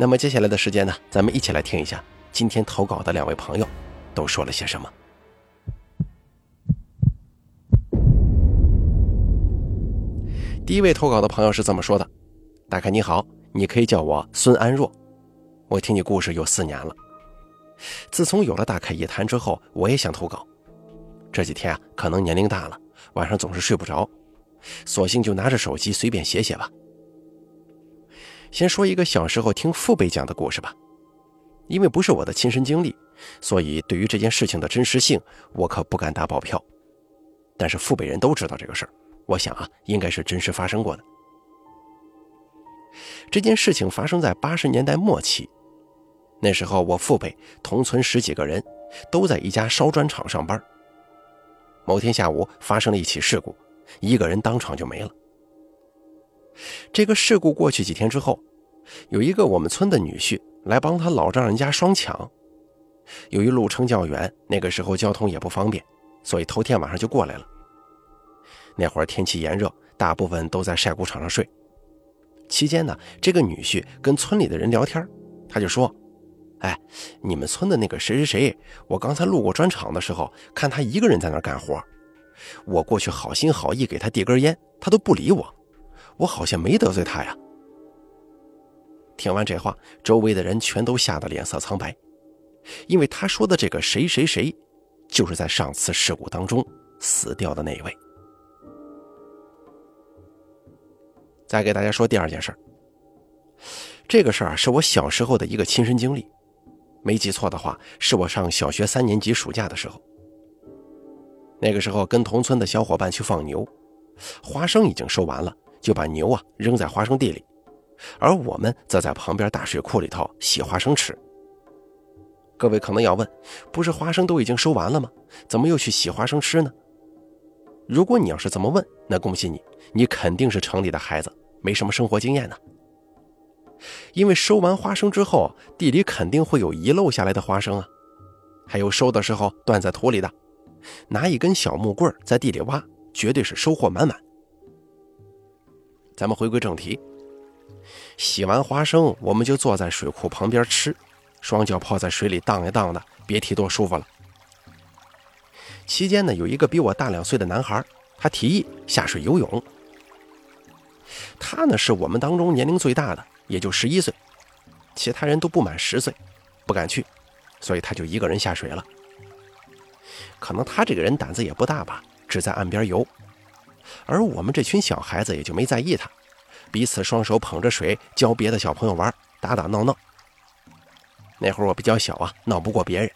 那么接下来的时间呢，咱们一起来听一下今天投稿的两位朋友都说了些什么。第一位投稿的朋友是这么说的：“大凯你好，你可以叫我孙安若，我听你故事有四年了。自从有了大凯一谈之后，我也想投稿。这几天啊，可能年龄大了，晚上总是睡不着，索性就拿着手机随便写写吧。”先说一个小时候听父辈讲的故事吧，因为不是我的亲身经历，所以对于这件事情的真实性，我可不敢打保票。但是父辈人都知道这个事儿，我想啊，应该是真实发生过的。这件事情发生在八十年代末期，那时候我父辈同村十几个人，都在一家烧砖厂上班。某天下午发生了一起事故，一个人当场就没了。这个事故过去几天之后，有一个我们村的女婿来帮他老丈人家双抢。由于路程较远，那个时候交通也不方便，所以头天晚上就过来了。那会儿天气炎热，大部分都在晒谷场上睡。期间呢，这个女婿跟村里的人聊天，他就说：“哎，你们村的那个谁谁谁，我刚才路过砖厂的时候，看他一个人在那干活，我过去好心好意给他递根烟，他都不理我。”我好像没得罪他呀。听完这话，周围的人全都吓得脸色苍白，因为他说的这个谁谁谁，就是在上次事故当中死掉的那一位。再给大家说第二件事这个事儿啊是我小时候的一个亲身经历，没记错的话，是我上小学三年级暑假的时候。那个时候跟同村的小伙伴去放牛，花生已经收完了。就把牛啊扔在花生地里，而我们则在旁边大水库里头洗花生吃。各位可能要问，不是花生都已经收完了吗？怎么又去洗花生吃呢？如果你要是这么问，那恭喜你，你肯定是城里的孩子，没什么生活经验呢。因为收完花生之后，地里肯定会有遗漏下来的花生啊，还有收的时候断在土里的，拿一根小木棍在地里挖，绝对是收获满满。咱们回归正题，洗完花生，我们就坐在水库旁边吃，双脚泡在水里荡呀荡的，别提多舒服了。期间呢，有一个比我大两岁的男孩，他提议下水游泳。他呢是我们当中年龄最大的，也就十一岁，其他人都不满十岁，不敢去，所以他就一个人下水了。可能他这个人胆子也不大吧，只在岸边游。而我们这群小孩子也就没在意他，彼此双手捧着水教别的小朋友玩，打打闹闹。那会儿我比较小啊，闹不过别人，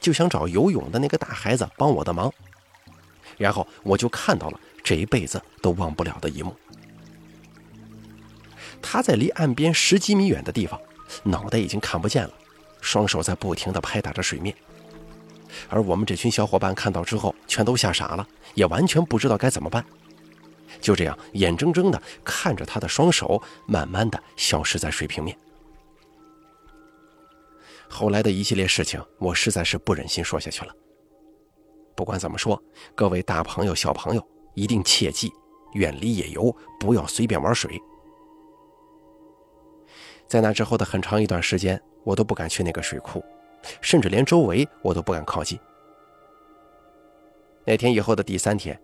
就想找游泳的那个大孩子帮我的忙。然后我就看到了这一辈子都忘不了的一幕：他在离岸边十几米远的地方，脑袋已经看不见了，双手在不停地拍打着水面。而我们这群小伙伴看到之后，全都吓傻了，也完全不知道该怎么办。就这样，眼睁睁地看着他的双手慢慢地消失在水平面。后来的一系列事情，我实在是不忍心说下去了。不管怎么说，各位大朋友、小朋友一定切记，远离野游，不要随便玩水。在那之后的很长一段时间，我都不敢去那个水库。甚至连周围我都不敢靠近。那天以后的第三天，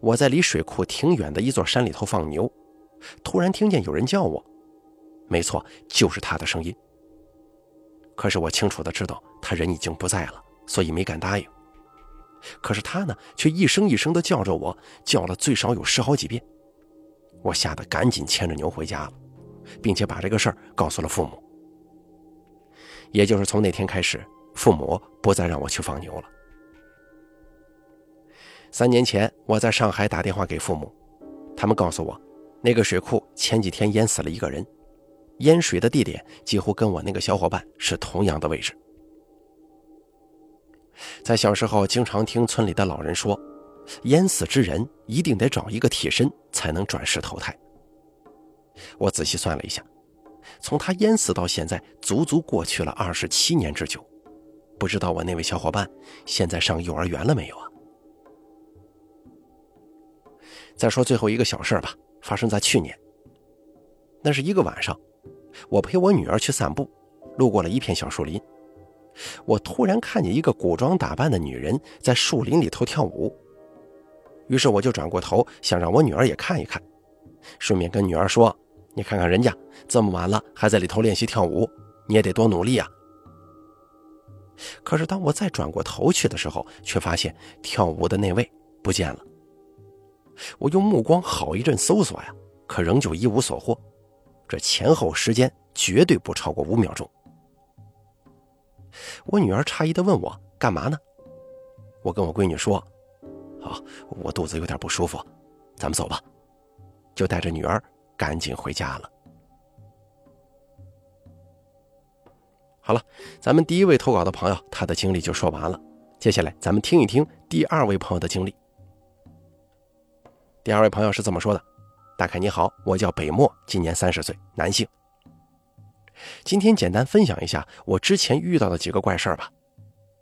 我在离水库挺远的一座山里头放牛，突然听见有人叫我，没错，就是他的声音。可是我清楚的知道他人已经不在了，所以没敢答应。可是他呢，却一声一声的叫着我，叫了最少有十好几遍。我吓得赶紧牵着牛回家了，并且把这个事儿告诉了父母。也就是从那天开始，父母不再让我去放牛了。三年前，我在上海打电话给父母，他们告诉我，那个水库前几天淹死了一个人，淹水的地点几乎跟我那个小伙伴是同样的位置。在小时候，经常听村里的老人说，淹死之人一定得找一个替身才能转世投胎。我仔细算了一下，从他淹死到现在，足足过去了二十七年之久。不知道我那位小伙伴现在上幼儿园了没有啊？再说最后一个小事吧，发生在去年。那是一个晚上，我陪我女儿去散步，路过了一片小树林。我突然看见一个古装打扮的女人在树林里头跳舞，于是我就转过头想让我女儿也看一看，顺便跟女儿说：“你看看人家这么晚了还在里头练习跳舞，你也得多努力啊。”可是当我再转过头去的时候，却发现跳舞的那位不见了。我用目光好一阵搜索呀，可仍旧一无所获。这前后时间绝对不超过五秒钟。我女儿诧异地问我：“干嘛呢？”我跟我闺女说：“好，我肚子有点不舒服，咱们走吧。”就带着女儿赶紧回家了。好了，咱们第一位投稿的朋友，他的经历就说完了。接下来，咱们听一听第二位朋友的经历。第二位朋友是这么说的：“大凯你好，我叫北漠，今年三十岁，男性。今天简单分享一下我之前遇到的几个怪事儿吧。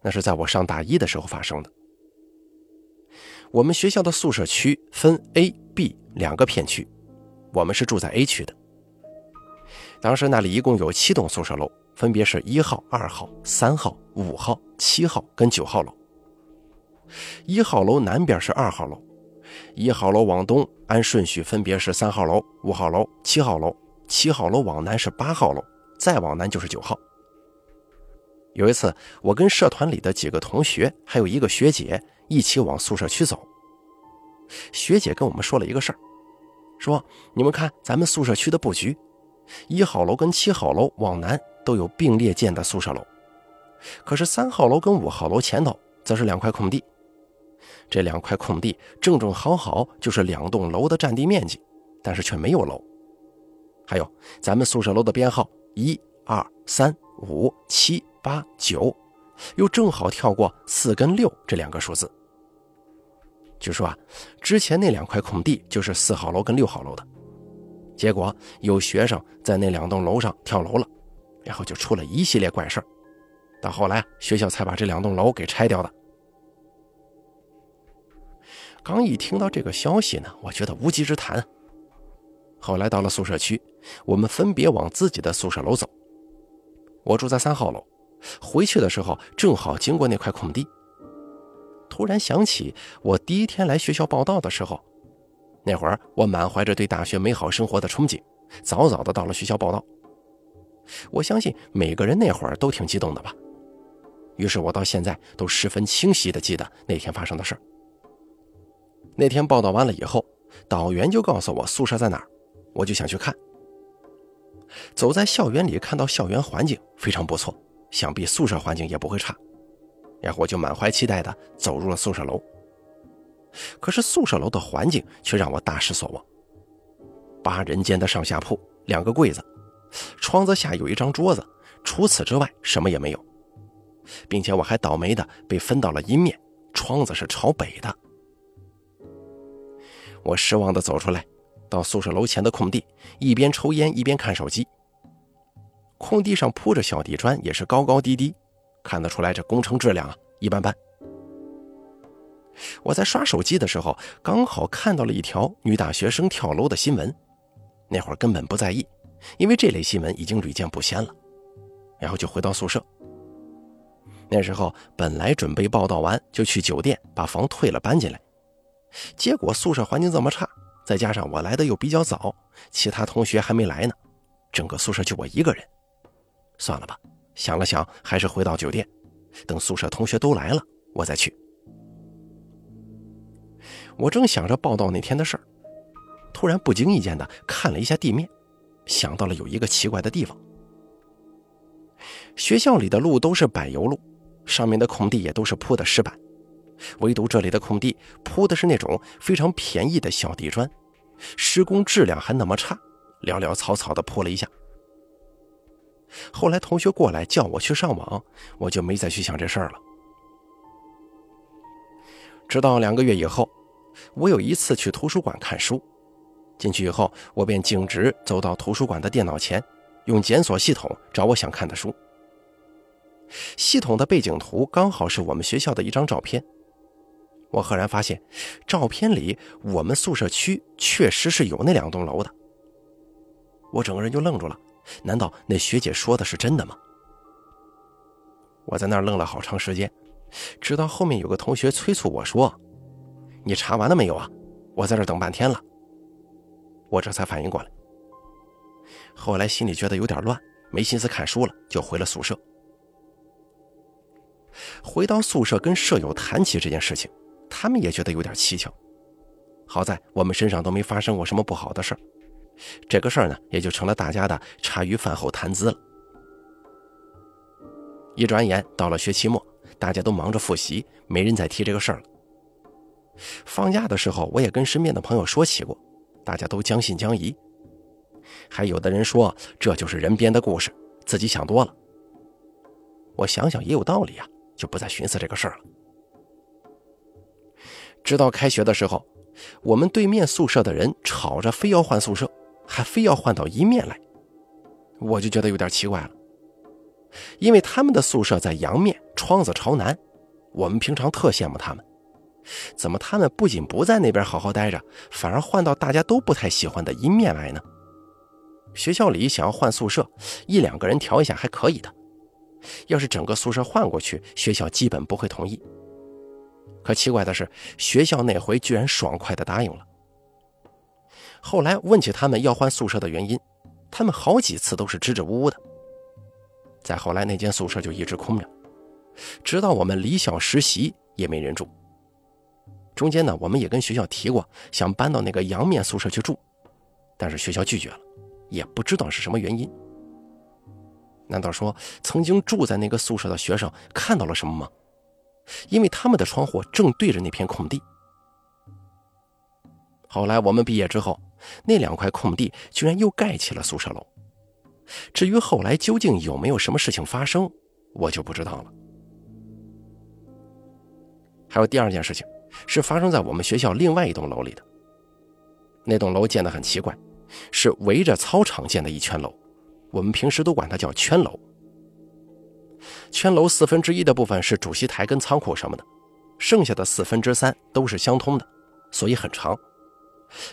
那是在我上大一的时候发生的。我们学校的宿舍区分 A、B 两个片区，我们是住在 A 区的。当时那里一共有七栋宿舍楼。”分别是一号、二号、三号、五号、七号跟九号楼。一号楼南边是二号楼，一号楼往东按顺序分别是三号楼、五号楼、七号楼，七号楼往南是八号楼，再往南就是九号。有一次，我跟社团里的几个同学还有一个学姐一起往宿舍区走，学姐跟我们说了一个事儿，说你们看咱们宿舍区的布局，一号楼跟七号楼往南。都有并列建的宿舍楼，可是三号楼跟五号楼前头则是两块空地，这两块空地正正好好就是两栋楼的占地面积，但是却没有楼。还有咱们宿舍楼的编号一二三五七八九，又正好跳过四跟六这两个数字。据说啊，之前那两块空地就是四号楼跟六号楼的，结果有学生在那两栋楼上跳楼了。然后就出了一系列怪事到后来学校才把这两栋楼给拆掉的。刚一听到这个消息呢，我觉得无稽之谈。后来到了宿舍区，我们分别往自己的宿舍楼走。我住在三号楼，回去的时候正好经过那块空地，突然想起我第一天来学校报道的时候，那会儿我满怀着对大学美好生活的憧憬，早早的到了学校报道。我相信每个人那会儿都挺激动的吧，于是我到现在都十分清晰的记得那天发生的事儿。那天报道完了以后，导员就告诉我宿舍在哪儿，我就想去看。走在校园里，看到校园环境非常不错，想必宿舍环境也不会差，然后我就满怀期待的走入了宿舍楼。可是宿舍楼的环境却让我大失所望，八人间的上下铺，两个柜子。窗子下有一张桌子，除此之外什么也没有，并且我还倒霉的被分到了阴面，窗子是朝北的。我失望的走出来，到宿舍楼前的空地，一边抽烟一边看手机。空地上铺着小地砖，也是高高低低，看得出来这工程质量啊一般般。我在刷手机的时候，刚好看到了一条女大学生跳楼的新闻，那会儿根本不在意。因为这类新闻已经屡见不鲜了，然后就回到宿舍。那时候本来准备报道完就去酒店把房退了搬进来，结果宿舍环境这么差，再加上我来的又比较早，其他同学还没来呢，整个宿舍就我一个人。算了吧，想了想，还是回到酒店，等宿舍同学都来了，我再去。我正想着报道那天的事儿，突然不经意间的看了一下地面。想到了有一个奇怪的地方，学校里的路都是柏油路，上面的空地也都是铺的石板，唯独这里的空地铺的是那种非常便宜的小地砖，施工质量还那么差，潦潦草草的铺了一下。后来同学过来叫我去上网，我就没再去想这事儿了。直到两个月以后，我有一次去图书馆看书，进去以后，我便径直走到图书馆的电脑前，用检索系统找我想看的书。系统的背景图刚好是我们学校的一张照片，我赫然发现，照片里我们宿舍区确实是有那两栋楼的。我整个人就愣住了，难道那学姐说的是真的吗？我在那儿愣了好长时间。直到后面有个同学催促我说：“你查完了没有啊？我在这等半天了。”我这才反应过来。后来心里觉得有点乱，没心思看书了，就回了宿舍。回到宿舍跟舍友谈起这件事情，他们也觉得有点蹊跷。好在我们身上都没发生过什么不好的事儿，这个事儿呢，也就成了大家的茶余饭后谈资了。一转眼到了学期末。大家都忙着复习，没人再提这个事儿了。放假的时候，我也跟身边的朋友说起过，大家都将信将疑。还有的人说这就是人编的故事，自己想多了。我想想也有道理啊，就不再寻思这个事儿了。直到开学的时候，我们对面宿舍的人吵着非要换宿舍，还非要换到一面来，我就觉得有点奇怪了。因为他们的宿舍在阳面，窗子朝南，我们平常特羡慕他们。怎么他们不仅不在那边好好待着，反而换到大家都不太喜欢的阴面来呢？学校里想要换宿舍，一两个人调一下还可以的。要是整个宿舍换过去，学校基本不会同意。可奇怪的是，学校那回居然爽快地答应了。后来问起他们要换宿舍的原因，他们好几次都是支支吾吾的。再后来，那间宿舍就一直空着，直到我们离校实习也没人住。中间呢，我们也跟学校提过想搬到那个阳面宿舍去住，但是学校拒绝了，也不知道是什么原因。难道说曾经住在那个宿舍的学生看到了什么吗？因为他们的窗户正对着那片空地。后来我们毕业之后，那两块空地居然又盖起了宿舍楼。至于后来究竟有没有什么事情发生，我就不知道了。还有第二件事情，是发生在我们学校另外一栋楼里的。那栋楼建得很奇怪，是围着操场建的一圈楼，我们平时都管它叫圈楼。圈楼四分之一的部分是主席台跟仓库什么的，剩下的四分之三都是相通的，所以很长。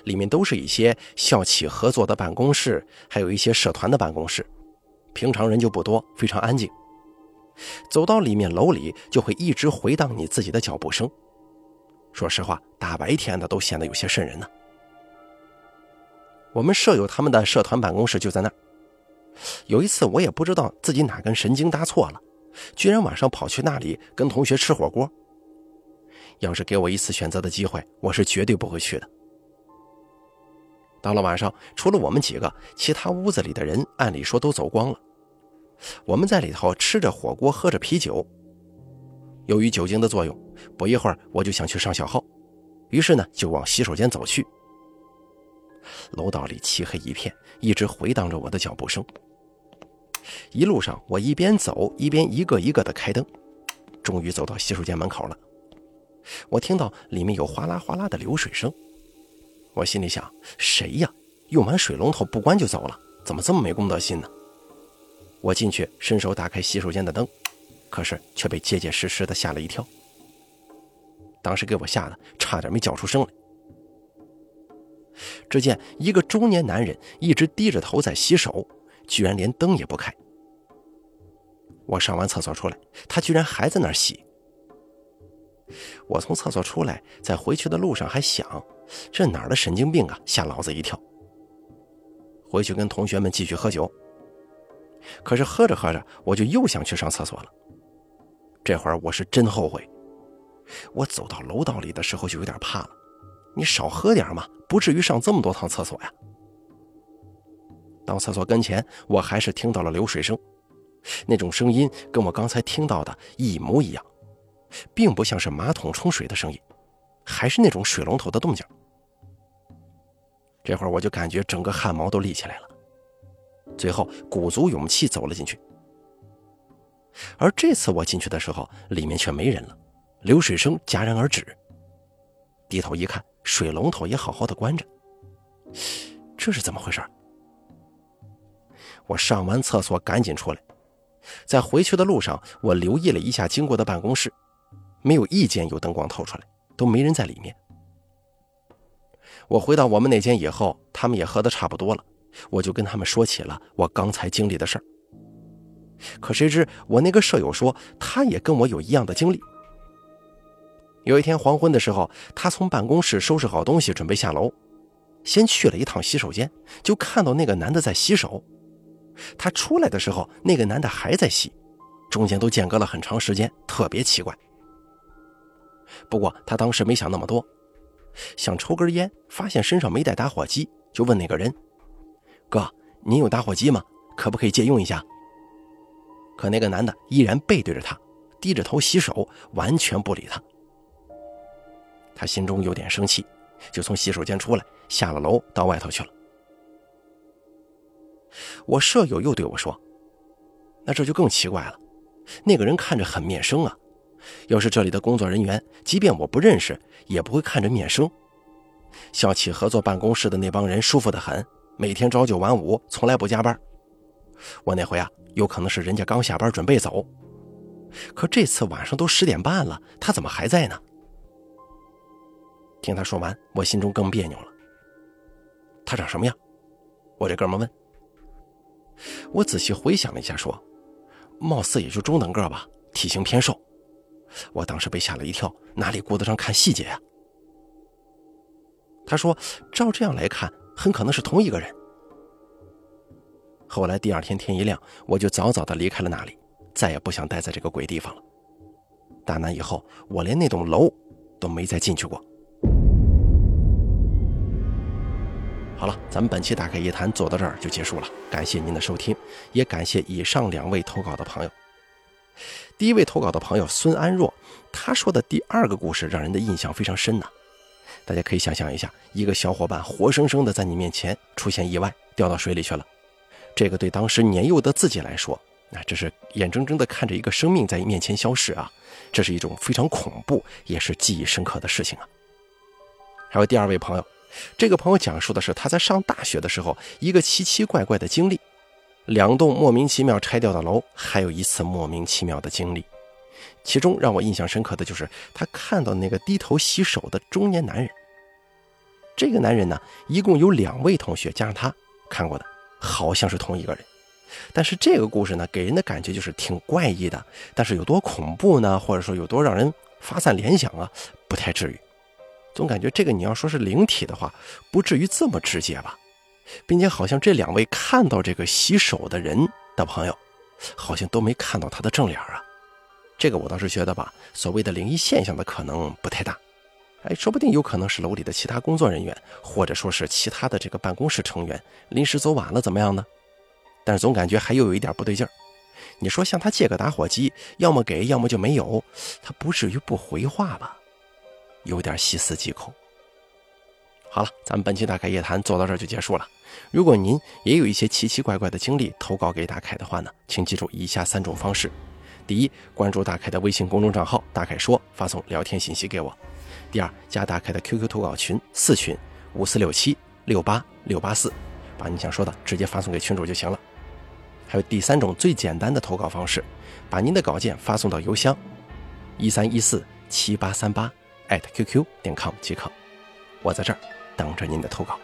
里面都是一些校企合作的办公室，还有一些社团的办公室。平常人就不多，非常安静。走到里面楼里，就会一直回荡你自己的脚步声。说实话，大白天的都显得有些瘆人呢。我们舍友他们的社团办公室就在那儿。有一次，我也不知道自己哪根神经搭错了，居然晚上跑去那里跟同学吃火锅。要是给我一次选择的机会，我是绝对不会去的。到了晚上，除了我们几个，其他屋子里的人按理说都走光了。我们在里头吃着火锅，喝着啤酒。由于酒精的作用，不一会儿我就想去上小号，于是呢就往洗手间走去。楼道里漆黑一片，一直回荡着我的脚步声。一路上我一边走一边一个一个的开灯，终于走到洗手间门口了。我听到里面有哗啦哗啦的流水声。我心里想，谁呀？用完水龙头不关就走了，怎么这么没公德心呢？我进去伸手打开洗手间的灯，可是却被结结实实的吓了一跳。当时给我吓得差点没叫出声来。只见一个中年男人一直低着头在洗手，居然连灯也不开。我上完厕所出来，他居然还在那儿洗。我从厕所出来，在回去的路上还想。这哪儿的神经病啊！吓老子一跳。回去跟同学们继续喝酒。可是喝着喝着，我就又想去上厕所了。这会儿我是真后悔。我走到楼道里的时候就有点怕了。你少喝点嘛，不至于上这么多趟厕所呀。到厕所跟前，我还是听到了流水声，那种声音跟我刚才听到的一模一样，并不像是马桶冲水的声音。还是那种水龙头的动静。这会儿我就感觉整个汗毛都立起来了。最后鼓足勇气走了进去。而这次我进去的时候，里面却没人了，流水声戛然而止。低头一看，水龙头也好好的关着，这是怎么回事？我上完厕所赶紧出来，在回去的路上，我留意了一下经过的办公室，没有一间有灯光透出来，都没人在里面。我回到我们那间以后，他们也喝得差不多了，我就跟他们说起了我刚才经历的事儿。可谁知我那个舍友说，他也跟我有一样的经历。有一天黄昏的时候，他从办公室收拾好东西准备下楼，先去了一趟洗手间，就看到那个男的在洗手。他出来的时候，那个男的还在洗，中间都间隔了很长时间，特别奇怪。不过他当时没想那么多，想抽根烟，发现身上没带打火机，就问那个人：“哥，您有打火机吗？可不可以借用一下？”可那个男的依然背对着他，低着头洗手，完全不理他。他心中有点生气，就从洗手间出来，下了楼到外头去了。我舍友又对我说：“那这就更奇怪了，那个人看着很面生啊，要是这里的工作人员，即便我不认识，也不会看着面生。校企合作办公室的那帮人舒服得很，每天朝九晚五，从来不加班。我那回啊。”有可能是人家刚下班准备走，可这次晚上都十点半了，他怎么还在呢？听他说完，我心中更别扭了。他长什么样？我这哥们问。我仔细回想了一下，说，貌似也就中等个吧，体型偏瘦。我当时被吓了一跳，哪里顾得上看细节呀？他说，照这样来看，很可能是同一个人。后来第二天天一亮，我就早早的离开了那里，再也不想待在这个鬼地方了。打那以后，我连那栋楼都没再进去过。好了，咱们本期大开夜谈做到这儿就结束了，感谢您的收听，也感谢以上两位投稿的朋友。第一位投稿的朋友孙安若，他说的第二个故事让人的印象非常深呐。大家可以想象一下，一个小伙伴活生生的在你面前出现意外，掉到水里去了。这个对当时年幼的自己来说，那这是眼睁睁的看着一个生命在面前消失啊！这是一种非常恐怖，也是记忆深刻的事情啊。还有第二位朋友，这个朋友讲述的是他在上大学的时候一个奇奇怪怪的经历，两栋莫名其妙拆掉的楼，还有一次莫名其妙的经历。其中让我印象深刻的就是他看到那个低头洗手的中年男人。这个男人呢，一共有两位同学加上他看过的。好像是同一个人，但是这个故事呢，给人的感觉就是挺怪异的。但是有多恐怖呢？或者说有多让人发散联想啊？不太至于。总感觉这个你要说是灵体的话，不至于这么直接吧？并且好像这两位看到这个洗手的人的朋友，好像都没看到他的正脸啊。这个我倒是觉得吧，所谓的灵异现象的可能不太大。哎，说不定有可能是楼里的其他工作人员，或者说是其他的这个办公室成员临时走晚了，怎么样呢？但是总感觉还又有一点不对劲儿。你说向他借个打火机，要么给，要么就没有，他不至于不回话吧？有点细思极恐。好了，咱们本期大开夜谈做到这儿就结束了。如果您也有一些奇奇怪怪的经历投稿给大凯的话呢，请记住以下三种方式：第一，关注大凯的微信公众账号“大凯说”，发送聊天信息给我。第二，加大凯的 QQ 投稿群四群五四六七六八六八四，把你想说的直接发送给群主就行了。还有第三种最简单的投稿方式，把您的稿件发送到邮箱一三一四七八三八 @QQ 点 com 即可。我在这儿等着您的投稿。